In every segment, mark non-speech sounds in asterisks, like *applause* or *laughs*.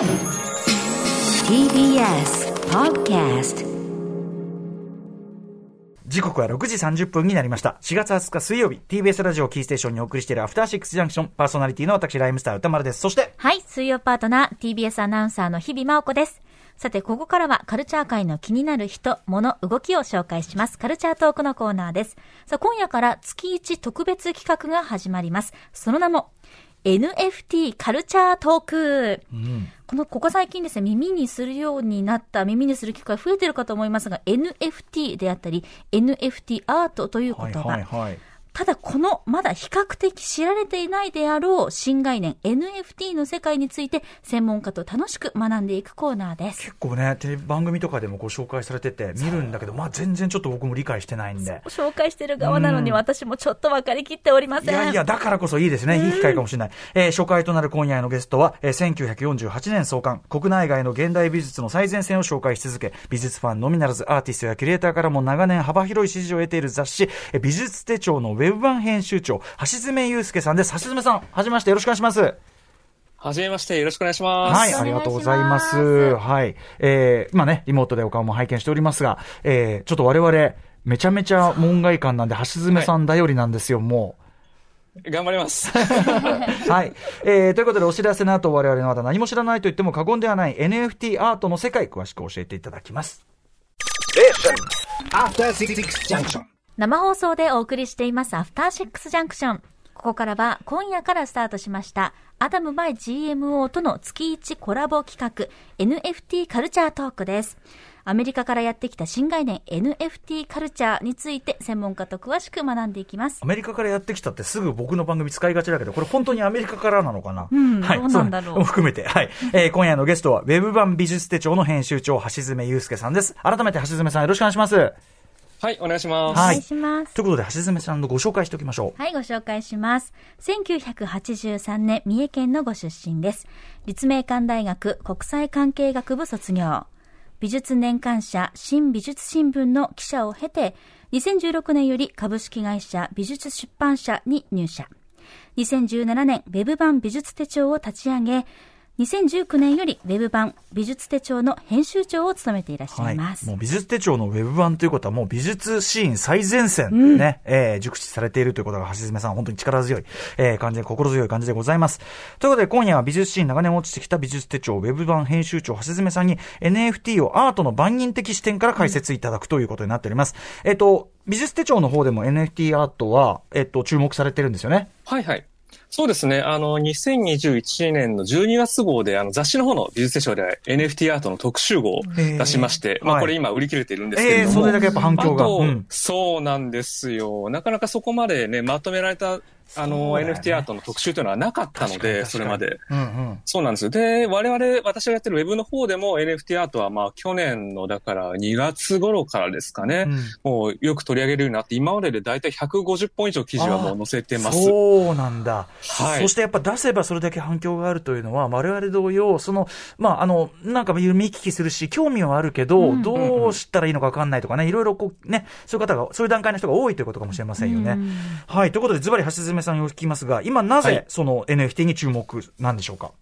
TBS Podcast 時刻は6時30分になりました。4月20日水曜日、TBS ラジオキーステーションにお送りしているアフターシックスジャンクション、パーソナリティの私、ライムスター歌丸です。そして、はい、水曜パートナー、TBS アナウンサーの日々真央子です。さて、ここからはカルチャー界の気になる人、物、動きを紹介します。カルチャートークのコーナーです。さあ、今夜から月1特別企画が始まります。その名も、NFT カルチャートーク。この、ここ最近ですね、耳にするようになった、耳にする機会増えてるかと思いますが、NFT であったり、NFT アートという言葉。はいはいはい。ただこのまだ比較的知られていないであろう新概念 NFT の世界について専門家と楽しく学んでいくコーナーです。結構ね、テレビ番組とかでもご紹介されてて、見るんだけど、まあ全然ちょっと僕も理解してないんで。紹介してる側なのに私もちょっと分かりきっておりません。いやいや、だからこそいいですね。いい機会かもしれない。えー初回となる今夜のゲストは、えー1948年創刊、国内外の現代美術の最前線を紹介し続け、美術ファンのみならずアーティストやキュレーターからも長年幅広い支持を得ている雑誌、えー美術手帳のウェブ版編集長、橋爪祐介さんです。橋爪さん、はじめましてよろしくお願いします。はじめまして、よろしくお願いします。はい、ありがとうございます。はい。えー、今ね、リモートでお顔も拝見しておりますが、えー、ちょっと我々、めちゃめちゃ門外漢なんで、橋爪さん頼りなんですよ、もう。頑張ります。*laughs* はい。えー、ということで、お知らせの後、我々のまだ何も知らないと言っても過言ではない NFT アートの世界、詳しく教えていただきます。After Six Junction. 生放送でお送りしていますアフターシックスジャンクション。ここからは今夜からスタートしましたアダムバイ GMO との月1コラボ企画 NFT カルチャートークです。アメリカからやってきた新概念 NFT カルチャーについて専門家と詳しく学んでいきますア。メリカからやってきたってすぐ僕の番組使いがちだけど、これ本当にアメリカからなのかな？うんはい。どうなんだろう含めて、はい。えー、今夜のゲストは、ウェブ版美術手帳の編集長、橋爪祐介さんです。改めて橋爪さんよろしくお願いします。はい、お願いします。はいお願いします。ということで、橋爪さんのご紹介しておきましょう。はい、ご紹介します。1983年、三重県のご出身です。立命館大学国際関係学部卒業。美術年間社新美術新聞の記者を経て、2016年より株式会社美術出版社に入社。2017年、ウェブ版美術手帳を立ち上げ、2019年よりウェブ版美術手帳の編集長を務めていらっしゃいます。もう美術手帳のウェブ版ということはもう美術シーン最前線でね、えー熟知されているということが橋爪さん本当に力強い、えー感じで心強い感じでございます。ということで今夜は美術シーン長年落ちてきた美術手帳ウェブ版編集長橋爪さんに NFT をアートの万人的視点から解説いただくということになっております。えっ、と、美術手帳の方でも NFT アートは、えっ、と、注目されてるんですよね。はい、はい。そうですね。あの、2021年の12月号で、あの、雑誌の方の美術手帳で NFT アートの特集号を出しまして、まあ、はいこれ今売り切れているんですけれええども。それだけやっぱ反響が。あと、うんそうなんですよ。なかなかそこまでね、まとめられた、あの、ね NFT アートの特集というのはなかったので、それまで。うんうん。そうなんですよ。で、我々、私がやってるウェブの方でも NFT アートは、まあ、去年の、だから2月頃からですかね、うんもうよく取り上げるようになって、今までで大体150本以上記事はもう載せてます。そうなんだ。はいそしてやっぱ出せばそれだけ反響があるというのは、我々同様、その、まあ、あの、なんか見聞きするし、興味はあるけど、うんどうしたらいいのかわかんないとかね、いろいろこう、ね、そういう方が、そういう段階の人が多いということかもしれませんよね。うんはい。ということで、ズバリ橋爪さんにお聞きますが、今なぜはい、その NFT に注目なんでしょうか、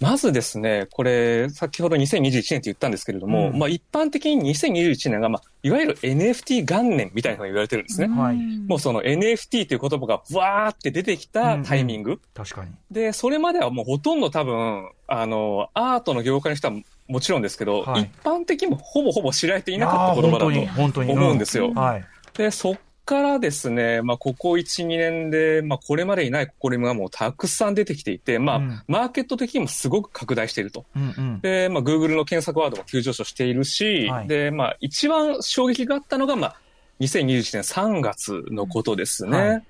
まずですね、これ、先ほど2021年って言ったんですけれども、うんまあ一般的に2021年が、まあ、いわゆる NFT 元年みたいなのが言われてるんですね。はいもうその NFT という言葉がわーって出てきたタイミング。確かに。で、それまではもうほとんど多分、あの、アートの業界の人はもちろんですけど、はい一般的にもほぼほぼ知られていなかった言葉だとに。思うんですよ。はい。で、そっからですね、まあ、ここ1、2年で、まあ、これまでにない試みがもうたくさん出てきていて、まあ、うんマーケット的にもすごく拡大していると。うんうん。で、まあ、Google の検索ワードも急上昇しているし、はいで、まあ、一番衝撃があったのが、まあ、2021年3月のことですね。はい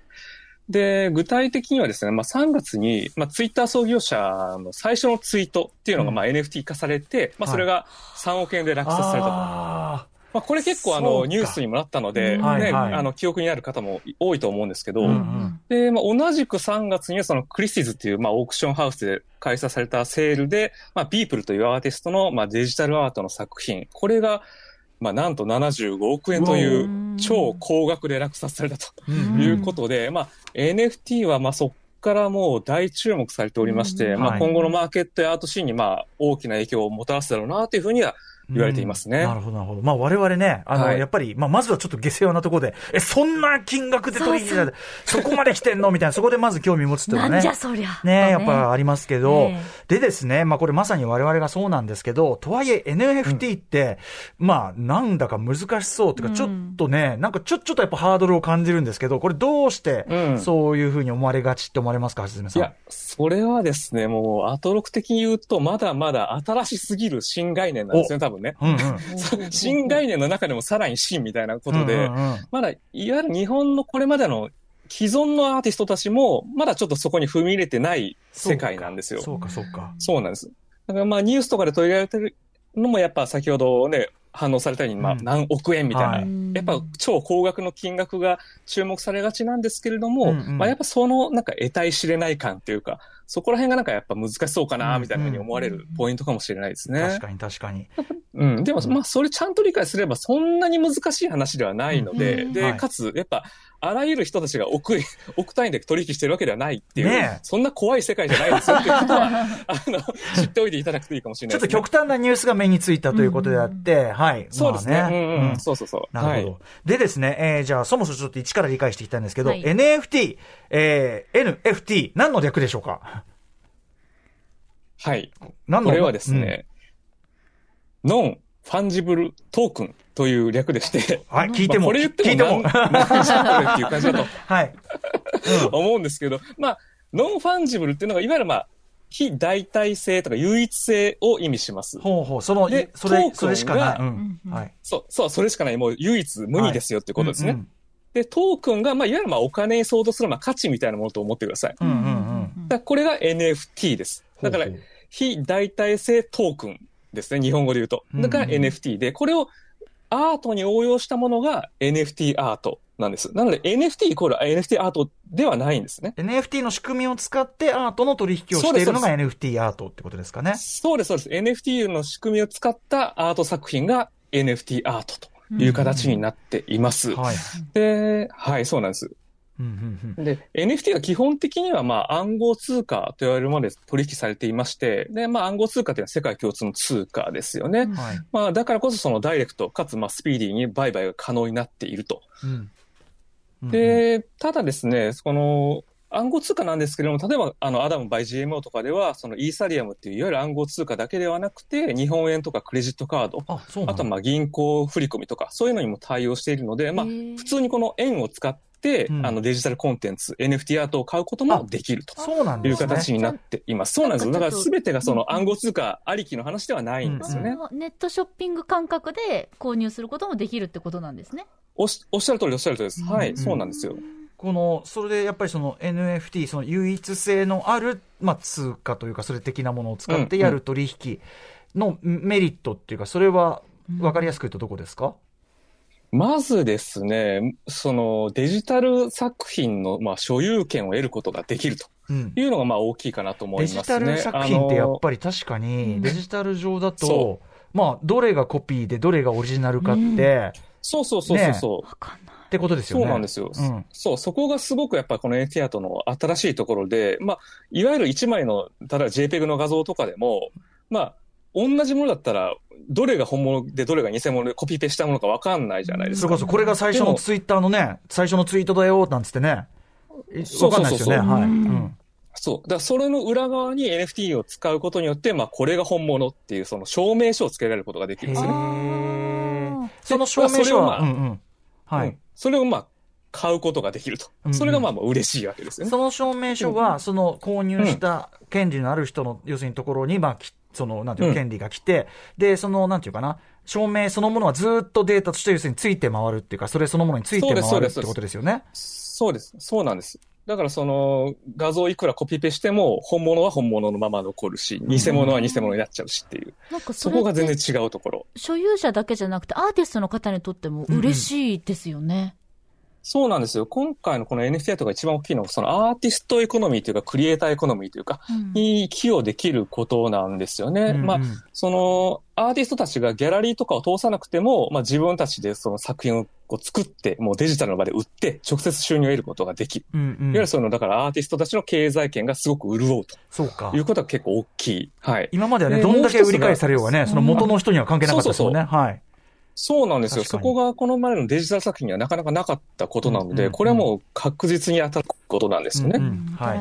で、具体的にはですね、まあ、3月に、まあ、ツイッター創業者の最初のツイートっていうのが、うんまあ、NFT 化されて、まあ、はいそれが3億円で落札されたと。あまあ、これ結構あの、ニュースにもなったので、ね、はいはい。あの、記憶にある方も多いと思うんですけど、うんうんで、まあ、同じく3月にはそのクリスティズっていう、まあ、オークションハウスで開催されたセールで、まあ、ビープルというアーティストの、まあ、デジタルアートの作品、これが、まあ、なんと75億円というう超高額で落札されたとうんいうことで、まあ、NFT は、まあ、そっからもう大注目されておりまして、うん。まあ、はい。今後のマーケットやアートシーンにまあ大きな影響をもたらすだろうなというふうには言われていますね。うんなるほど、なるほど。まあ我々ね、あの、はい。やっぱり、まあまずはちょっと下世話なところで、え、そんな金額で取引されて、そこまで来てんの？みたいな、そこでまず興味持つっていうのはね。なんじゃそりゃ。ねやっとぱありますけど、え。でですね、まあこれまさに我々がそうなんですけど、とはいえ NFT って、まあなんだか難しそうというか、うん。ちょっとね、なんかちょ、ちょっとやっぱハードルを感じるんですけど、これどうしてうん。そういうふうに思われがちって思われますか、はじめさん？いや、それはですね、もう、アトロク的に言うと、まだまだ新しすぎる新概念なんですね、多分ね。うんうん。新概念の中でもさらに新みたいなことで、うんうんうんまだ、いわゆる日本のこれまでの既存のアーティストたちも、まだちょっとそこに踏み入れてない世界なんですよ。そうか、そうか。そうなんです。だからまあニュースとかで取り上げてるのもやっぱ先ほどね、反応されたように、まあうん何億円みたいな、はいやっぱ超高額の金額が注目されがちなんですけれども、うんうんまあやっぱそのなんか得体知れない感っていうか、そこら辺がなんかやっぱ難しそうかな、みたいなふうに思われるポイントかもしれないですね。確かに確かに。うん。でも、まあ、それちゃんと理解すれば、そんなに難しい話ではないので、で、かつ、やっぱ、あらゆる人たちが億円、億単位で取引してるわけではないっていう、ねえそんな怖い世界じゃないですよっていうことは、*laughs* あの、知っておいていただくといいかもしれちょっと。極端なニュースが目についたということであって、はい。そうですね。まあうんうん。そうそうそう。なるほど。はいでですね、えー、じゃあ、そもそもちょっと一から理解していきたいんですけど、はい NFT、えー、NFT、何の略でしょうか？はい。何の？これはですね、 non-fungible token という略でして、うんはい、聞いても、まあこれ言っても聞いても。っていう感じだとはい。思うんですけど、まあ、 non-fungible っていうのが、いわゆるまあ、非代替性とか唯一性を意味します。ほうほう、その、でそれ、 token がそれしかない。ううんん。うんはい。そう、そう、それしかない、もう唯一無二ですよってことですね。うんで、トークンが、まあ、いわゆるまあ、お金に相当するまあ価値みたいなものと思ってください。うんうんうん。だこれが NFT です。だから非代替性トークンですね、日本語で言うと。だからうんうん NFT で、これをアートに応用したものが NFT アートなんです。なので NFT イコール NFT アートではないんですね。NFT の仕組みを使ってアートの取引をしているのが NFT アートってことですかね。そうです、そうです。NFT の仕組みを使ったアート作品が NFT アートという形になっています。はい。で、はい、そうなんです。うんうんうん。で、NFT は基本的には、まあ、暗号通貨と言われるもので取引されていまして、で、まあ、暗号通貨というのは世界共通の通貨ですよね。うんはい。まあ、だからこそそのダイレクトかつ、まあ、スピーディーに売買が可能になっていると。うんうん、で、ただですね、この、暗号通貨なんですけれども、例えば、あの、アダム by GMO とかでは、そのイーサリアムっていう、いわゆる暗号通貨だけではなくて、日本円とかクレジットカード、あ、あとはまあ銀行振込とか、そういうのにも対応しているので、まあ、普通にこの円を使って、うんあのデジタルコンテンツ、NFT アートを買うこともできるとそうなんいう。形になっています。そうなんですよ。だから全てがその暗号通貨ありきの話ではないんですよね。ネットショッピング感覚で購入することもできるってことなんですね。おしおっしゃる通りおっしゃる通りです。はい、うんそうなんですよ。この、それでやっぱりその NFT、その唯一性のある、まあ、通貨というか、それ的なものを使ってやる取引のメリットっていうか、それは分かりやすく言うとどこですか、まずですね、そのデジタル作品のまあ所有権を得ることができるとうん。いうのがまあ大きいかなと思いデますね。ジタル作品ってやっりぱり確かうんに、デジタル上だとそ、まあ、どれがコピーでどれがオリジナルかって、そうそうそうそうそう。わかんない。ってことですよね。そうなんですよ。うんそう、そこがすごくやっぱりこの NFT アートの新しいところで、まあ、いわゆる1枚の、例えば JPEG の画像とかでも、まあ、同じものだったら、どれが本物でどれが偽物でコピペしたものかわかんないじゃないですか。それこそ、これが最初のツイッターのね、最初のツイートだよ、なんつってね。いそうわかんないですよね。はい。ううんん。そう。だからそれの裏側に NFT を使うことによって、まあ、これが本物っていうその証明書をつけられることができるんですよね。その証明書は、それをまあうんうん。はいうん。それをまあ、買うことができるとうんう。んそれがまあ、もう嬉しいわけですよね。その証明書は、その購入した権利のある人の、要するにところに、まあ、きその、なんていう権利が来て、で、その、なんていうかな、証明そのものはずっとデータとして、要するについて回るっていうか、それそのものについてそうです回るってそうですことですよね？そうです。そうなんです。だからその画像いくらコピペしても本物は本物のまま残るし、偽物は偽物になっちゃうしっていう。なんかそこが全然違うところ。所有者だけじゃなくてアーティストの方にとっても嬉しいですよね。そうなんですよ。今回のこの NFT とか一番大きいのは、そのアーティストエコノミーというか、クリエイターエコノミーというか、うんに寄与できることなんですよね。うんうんまあ、その、アーティストたちがギャラリーとかを通さなくても、まあ自分たちでその作品をこう作って、もうデジタルの場で売って、直接収入を得ることができる。うんうんいわゆるその、だからアーティストたちの経済圏がすごく潤うそうかとい。うことが結構大きい。はい。今まではね、でどんだけ売り買いされようがね、その元の人には関係なかったですもんね。はい。そうなんですよ。そこがこの前のデジタル作品にはなかなかなかったことなので、うんうんうんこれはもう確実に当たることなんですよね。うんうんはい。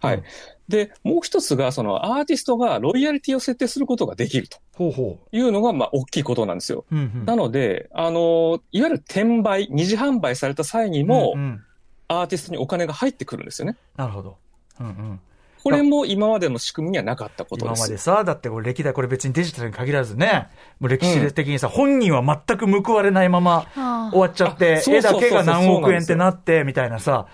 はい。で、もう一つが、そのアーティストがロイヤリティを設定することができるとほうほいうのが、まあ、大きいことなんですよ。う。うんうんなので、あの、いわゆる転売、二次販売された際にも、うんうんアーティストにお金が入ってくるんですよね。なるほど。うんうん。これも今までの仕組みにはなかったこと今です。までさ、だってこれ歴代、これ別にデジタルに限らずね、もう歴史的にさ、本人は全く報われないままあ。終わっちゃって絵だけが何億円ってなって、みたいなさ、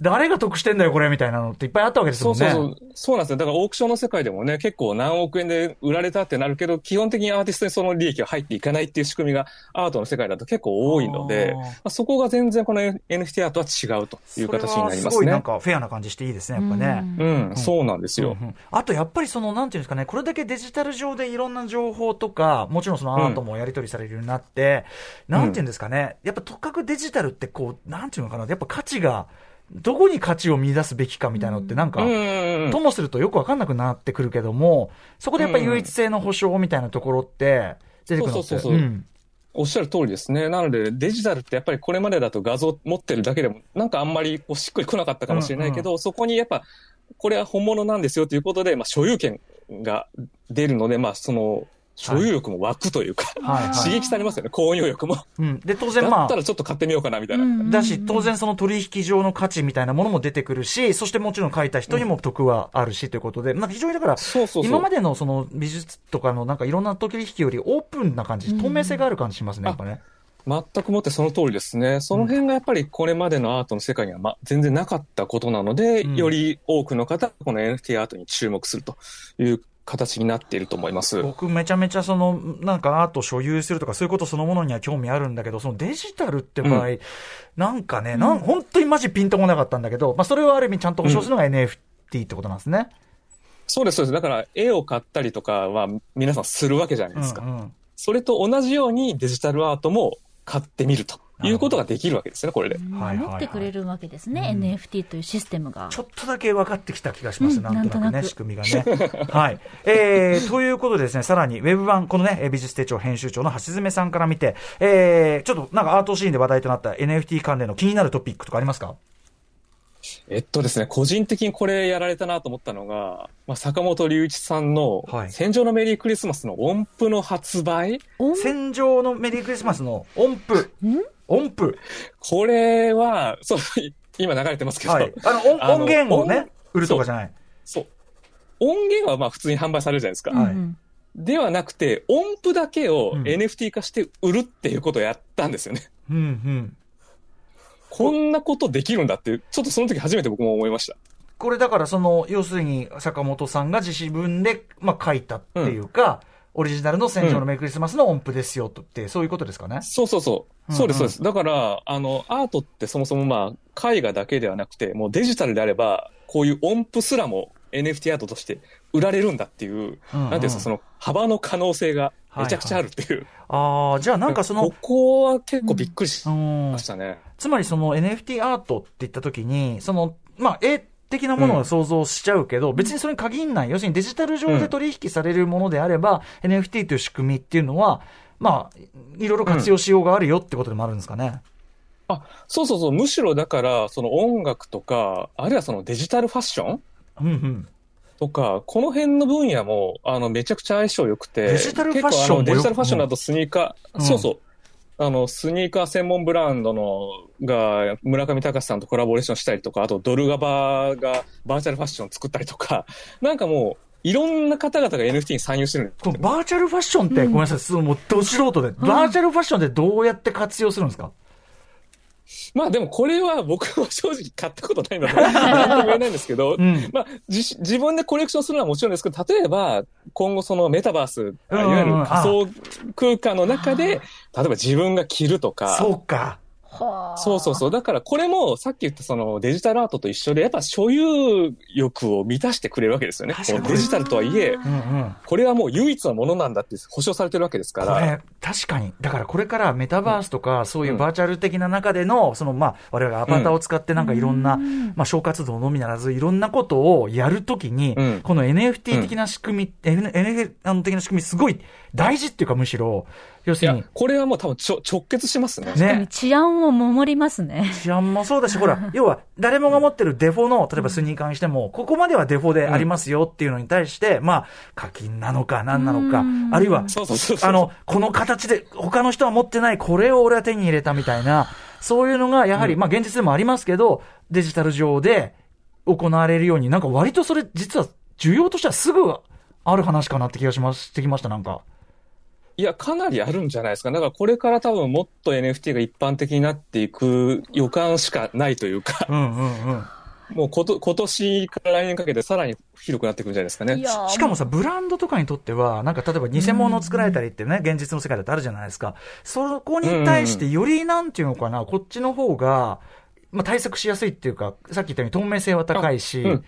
誰が得してんだよ、これ、みたいなのっていっぱいあったわけですもんね。そうそうそう。そうなんですよ。だからオークションの世界でもね、結構何億円で売られたってなるけど、基本的にアーティストにその利益が入っていかないっていう仕組みがアートの世界だと結構多いので、まあ、そこが全然この NFT アートは違うという形になりますね。すごいなんかフェアな感じしていいですね、やっぱね。うん、そうなんですよ。うんうんあとやっぱりその、なんていうんですかね、これだけデジタル上でいろんな情報とか、もちろんそのアートもやり取りされるようになって、なんていうんですかね、やっぱとかくデジタルってこう、なんていうのかな、やっぱ価値が、どこに価値を見出すべきかみたいなのってなんか、うんうんうん。ともするとよくわかんなくなってくるけども、そこでやっぱり唯一性の保証みたいなところって、出てくるのって。そうそうそうそう。ん。おっしゃる通りですね。なので、デジタルってやっぱりこれまでだと画像持ってるだけでも、なんかあんまりこうしっくりこなかったかもしれないけど、そこにやっぱ、これは本物なんですよということで、まあ、所有権が出るので、まあ、その、所有欲も湧くというか、はいはい刺激されますよね、購入欲も。うん。で、当だ然まあった、らちょっと買ってみようかな、みたいな。うんだし、当然その取引上の価値みたいなものも出てくるし、そしてもちろん書いた人にも得はあるしということで、なんか非常にだから、そうそうそう。今までのその美術とかのなんかいろんな取引よりオープンな感じ、透明性がある感じしますね、やっぱね。全くもってその通りですね。その辺がやっぱりこれまでのアートの世界には、ま、全然なかったことなので、うんより多くの方がこの NFT アートに注目するという形になっていると思います。僕めちゃめちゃその、なんかアート所有するとかそういうことそのものには興味あるんだけど、そのデジタルって場合、なんかね、なん本当にマジピンとこなかったんだけど、まあそれをある意味ちゃんと保証するのが NFT ってことなんですね。そうです、そうです。だから絵を買ったりとかは皆さんするわけじゃないですか。うんうんそれと同じようにデジタルアートも買ってみるということができるわけですね、これで。守ってくれるわけですね、うん NFT というシステムが。ちょっとだけ分かってきた気がします、うんなんとなくね、仕組みがね。はい。えー、ということでですね、さらに、ウェブ版、このね、えー美術手帳編集長の橋爪さんから見て、えー、ちょっとなんかアートシーンで話題となった NFT 関連の気になるトピックとかありますか？えっとですね、個人的にこれやられたなと思ったのが、まあ、坂本龍一さんのはい戦場のメリークリスマスの音符の発売、お戦場のメリークリスマスの音符。音符。これは、そう、*laughs* 今流れてますけど、はい。あの、音音源をね音、売るとかじゃない。そう。音源はまあ普通に販売されるじゃないですか。はいではなくて、音符だけをうん NFT 化して売るっていうことをやったんですよね。うんうん。こんなことできるんだっていう、ちょっとその時初めて僕も思いました。これだからその、要するに坂本さんが自分で、まあ、書いたっていうか、オリジナルの戦場のメリークリスマスの音符ですよとって、そういうことですかね？そうそうそう。そうです、そうです。だから、あの、アートってそもそもまあ、絵画だけではなくて、もうデジタルであれば、こういう音符すらも NFT アートとして売られるんだっていう、うんうんなんていうその幅の可能性がめちゃくちゃあるっていう。ああ、じゃあなんかその *laughs* こ、こは結構びっくりしうんましたね。つまりその NFT アートって言ったときに、その、まあ、絵的なものを想像しちゃうけど、別にそれに限んない。要するにデジタル上で取引されるものであれば、NFT という仕組みっていうのは、まあ、いろいろ活用しようがあるよってことでもあるんですかね。あ、そうそうそう。むしろだから、その音楽とか、あるいはそのデジタルファッションうんうん。とか、この辺の分野も、あの、めちゃくちゃ相性良くて。デジタルファッションデジタルファッションだとスニーカー、うん。そうそう。あの、スニーカー専門ブランドの、が、村上隆さんとコラボレーションしたりとか、あと、ドルガバがバーチャルファッションを作ったりとか、*laughs* なんかもう、いろんな方々が NFT に参入してるこのバーチャルファッションって、ごめんなさい、もうど素人で、バーチャルファッションってどうやって活用するんですか？まあでもこれは僕は正直買ったことないので、*laughs* なんとも言えないんですけど、うん。まあ、自自分でコレクションするのはもちろんですけど、例えば、今後そのメタバース、いわゆる仮想空間の中で、例えば自分が着るとか、そうか。そうそうそう。だからこれもさっき言ったそのデジタルアートと一緒で、やっぱ所有欲を満たしてくれるわけですよね。確かにこうデジタルとはいえ、うんうん。これはもう唯一のものなんだって保証されてるわけですから。確かに。だからこれからメタバースとか、そういうバーチャル的な中での、その、まあ、我々がアバターを使ってなんかいろんな、まあ、小活動のみならず、いろんなことをやるときに、うんこの NFT 的な仕組み、N- NFT 的な仕組み、すごい大事っていうか、むしろ、要するに、、これはもう多分ちょ直結しますね。ね。治安を守りますね。治安もそうだし、ほら、*laughs* 要は、誰もが持ってるデフォの、例えばスニーカーにしても、ここまではデフォでありますよっていうのに対して、まあ、課金なのか何なのかうん、あるいは、そうそうそうそう。あの、この形で、他の人は持ってない、これを俺は手に入れたみたいな、そういうのが、やはり、まあ、現実でもありますけど、デジタル上で行われるように、なんか割とそれ、実は、需要としてはすぐある話かなって気がしましてきました、なんか。いや、かなりあるんじゃないですか。だからこれから多分もっと NFT が一般的になっていく予感しかないというか、うんうんうん。もうこと今年から来年かけてさらに広くなっていくんじゃないですかね。やしかもさ、ブランドとかにとっては、なんか例えば偽物を作られたりってね、現実の世界だってあるじゃないですか。そこに対してよりなんていうのかな、こっちの方が、まあ対策しやすいっていうか、さっき言ったように透明性は高いし、あうん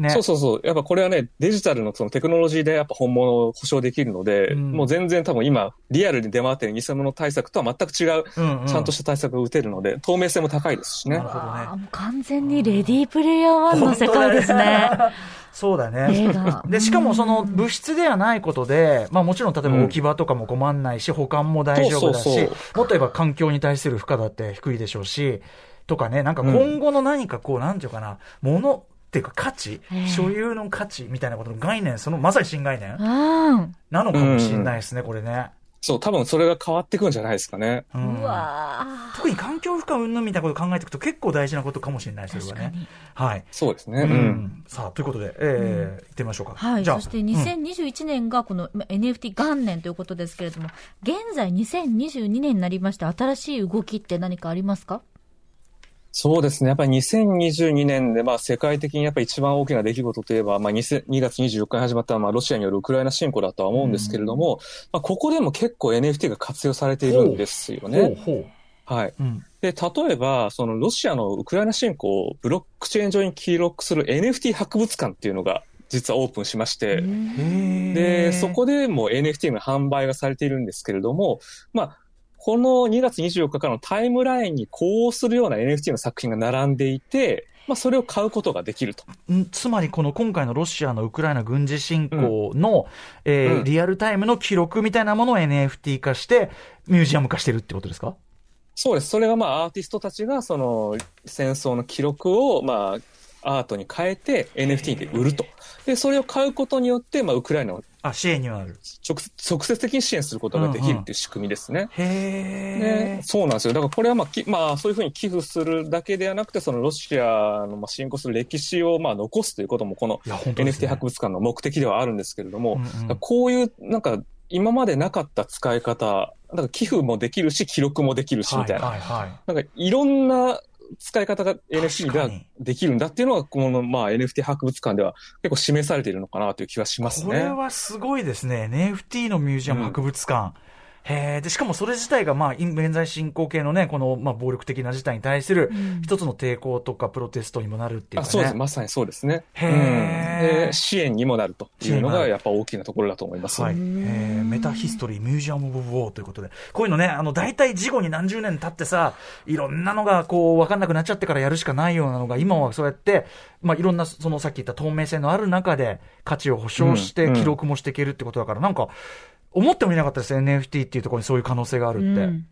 ね。そうそうそう。やっぱこれはね、デジタルのそのテクノロジーでやっぱ本物を保証できるので、うん。もう全然多分今、リアルに出回ってる偽物対策とは全く違う、うんうん。ちゃんとした対策が打てるので、透明性も高いですしね。なる。ほどね。もう完全にレディープレイヤー1の世界ですね。*laughs* そうだね。で、しかもその物質ではないことで、まあもちろん例えば置き場とかも困んないし、保管も大丈夫だし、そうそうもっと言えば環境に対する負荷だって低いでしょうし、とかね、なんか今後の何かこう、なんていうかな、ものっていうか価値、ええ所有の価値みたいなことの概念、そのまさに新概念うん。なのかもしれないですね、これね。そう、多分それが変わってくんじゃないですかね。うわ特に環境負荷云々みたいなことを考えていくと結構大事なことかもしれない、それはね。はい。そうですね。ううん。ん。さあ、ということで、えー、行ってみましょうか。はい。じゃあそしてうん2021年がこのま NFT 元年ということですけれども、現在2022年になりまして新しい動きって何かありますか？そうですね。やっぱり2022年で、まあ世界的にやっぱり一番大きな出来事といえば、まあ 2, 2月24日に始まった、まあロシアによるウクライナ侵攻だとは思うんですけれども、まあここでも結構 NFT が活用されているんですよね。ほうほう。はい。うん。で、例えば、そのロシアのウクライナ侵攻をブロックチェーン上に記録する NFT 博物館っていうのが実はオープンしまして、で、そこでも NFT の販売がされているんですけれども、まあ、この2月24日からのタイムラインに呼応するような NFT の作品が並んでいて、まあ、それを買うことができると。んつまり、この今回のロシアのウクライナ軍事侵攻の、えーうんリアルタイムの記録みたいなものを NFT 化して、ミュージアム化してるってことですか？そうです。それがまあ、アーティストたちが、その、戦争の記録を、まあ、アートに変えて NFT で売ると。で、それを買うことによって、まあ、ウクライナをあ、支援には。直直接的に支援することができるっていう仕組みですね。へね、そうなんですよ。だからこれはまあ、きまあ、そういうふうに寄付するだけではなくて、そのロシアのまあ侵攻する歴史をまあ残すということも、この NFT ね博物館の目的ではあるんですけれども、うんうんだからこういう、なんか、今までなかった使い方、だから寄付もできるし、記録もできるし、みたいな。はいはいはい。なんか、いろんな使い方が NFT ができるんだっていうのが、このまあ NFT 博物館では結構示されているのかなという気はしますね。これはすごいですね。NFT のミュージアム博物館。へえ、で、しかもそれ自体が、まあ、今現在進行形のね、この、まあ、暴力的な事態に対する、一つの抵抗とか、プロテストにもなるっていうかね。あそうです。まさにそうですね。へーうんで支援にもなるというのが、やっぱ大きなところだと思います。はい。えーメタヒストリーミュージアム・オブ・ウォーということで。こういうのね、あの、大体事後に何十年経ってさ、いろんなのがこう、わかんなくなっちゃってからやるしかないようなのが、今はそうやって、まあ、いろんな、そのさっき言った透明性のある中で、価値を保証してうん記録もしていけるってことだから、なんか、思ってもいなかったです、NFT っていうところにそういう可能性があるって。うん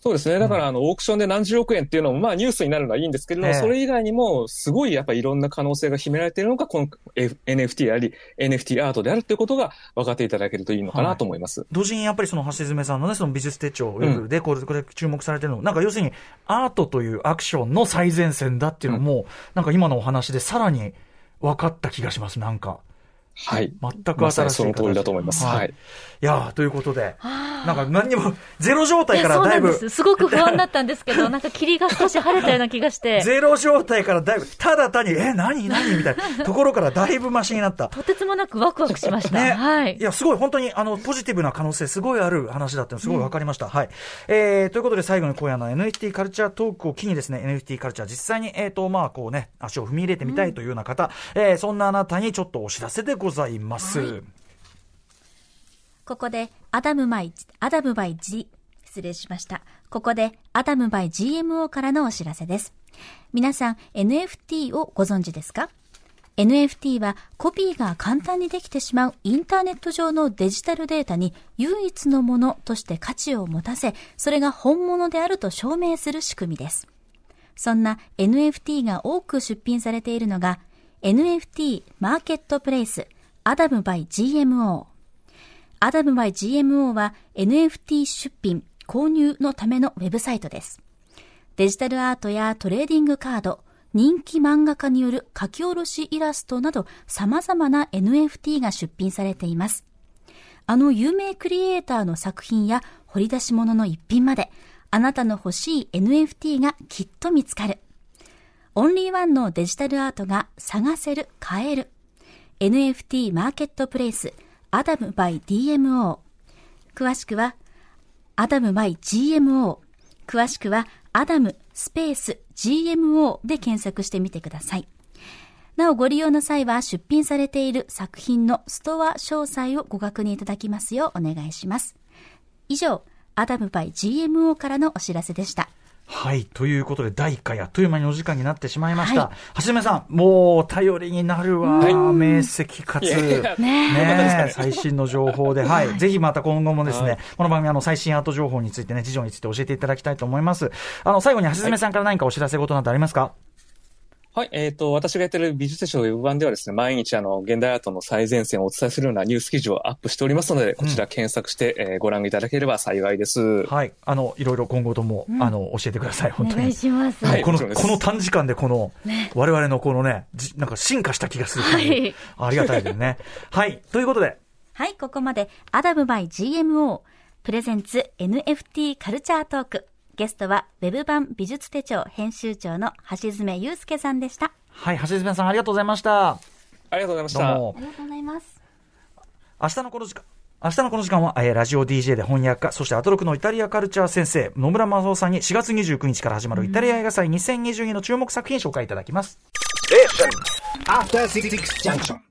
そうですね。だから、あの、オークションで何十億円っていうのも、まあ、ニュースになるのはいいんですけれども、ええそれ以外にも、すごいやっぱいろんな可能性が秘められているのが、この NFT であり、NFT アートであるということが分かっていただけるといいのかなと思います。同時にやっぱりその橋爪さんのね、その美術手帳で、これ、これ注目されてるの、なんか要するに、アートというアクションの最前線だっていうのも、なんか今のお話でさらに分かった気がします、なんか。はい。全く新しいその通りだと思います。はい。いやーということで、なんか何にも、ゼロ状態からだいぶそうなんで、す。すごく不安だったんですけど、なんか霧が少し晴れたような気がして、*laughs* ゼロ状態からだいぶ、ただ単に、え、何何？みたいな *laughs* ところからだいぶマシになった。とてつもなくワクワクしました。ね。はいい。や、すごい、本当に、あの、ポジティブな可能性、すごいある話だったの、すごい分かりました。はい。えー、ということで、最後に今夜の NFT カルチャートークを機にですね、NFT カルチャー、実際に、えっ、と、まあ、こうね、足を踏み入れてみたいというような方、えーそんなあなたにちょっとお知らせでごございます。はいここで、 Adam by、Adam by G、失礼しました。ここで、アダムバイ GMO からのお知らせです。皆さん、NFT をご存知ですか？NFT はコピーが簡単にできてしまうインターネット上のデジタルデータに唯一のものとして価値を持たせ、それが本物であると証明する仕組みです。そんな NFT が多く出品されているのが NFT マーケットプレイスアダムバイ GMO。Adam by GMO は NFT 出品、購入のためのウェブサイトです。デジタルアートやトレーディングカード、人気漫画家による書き下ろしイラストなど様々な NFT が出品されています。あの有名クリエイターの作品や掘り出し物の一品まで、あなたの欲しい NFT がきっと見つかる。オンリーワンのデジタルアートが探せる、買える。NFT マーケットプレイス、 Adam by GMO。詳しくは、 Adam by GMO。詳しくは、アダムスペース GMO で検索してみてください。なおご利用の際は出品されている作品のストア詳細をご確認いただきますようお願いします。以上、 Adam by GMO からのお知らせでした。はい。ということで、第1回あっという間にお時間になってしまいました。ははじめさん、もう頼りになるわ。明晰かつ。ねねえ、最新の情報で、はい。ぜひまた今後もですね、この番組、あの、最新アート情報についてね、事情について教えていただきたいと思います。あの、最後に、はじめさんから何かお知らせ事などありますか？はい、えっ、と、私がやってる美術書ウェブ版ではですね、毎日あの、現代アートの最前線をお伝えするようなニュース記事をアップしておりますので、こちら検索して、えーご覧いただければ幸いです。はい。あの、いろいろ今後とも、あの、教えてください。本当に。しますはいこの、この短時間でこの、我々のこのね、じなんか進化した気がするはいありがたいですね。*laughs* はい。ということで、はい、ここまでアダムバイ GMO プレゼンツ NFT カルチャートーク。ゲストはウェブ版美術手帳編集長の橋爪祐介さんでした。はい。橋爪さんありがとうございました。ありがとうございました。どうもあ。りがとうございます。明日のこの時間、明日のこの時間は、えーラジオ DJ で翻訳家、そしてアトロクのイタリアカルチャー先生、野村正夫さんに4月29日から始まるイタリア映画祭2022の注目作品紹介いただきます。After Six Junction.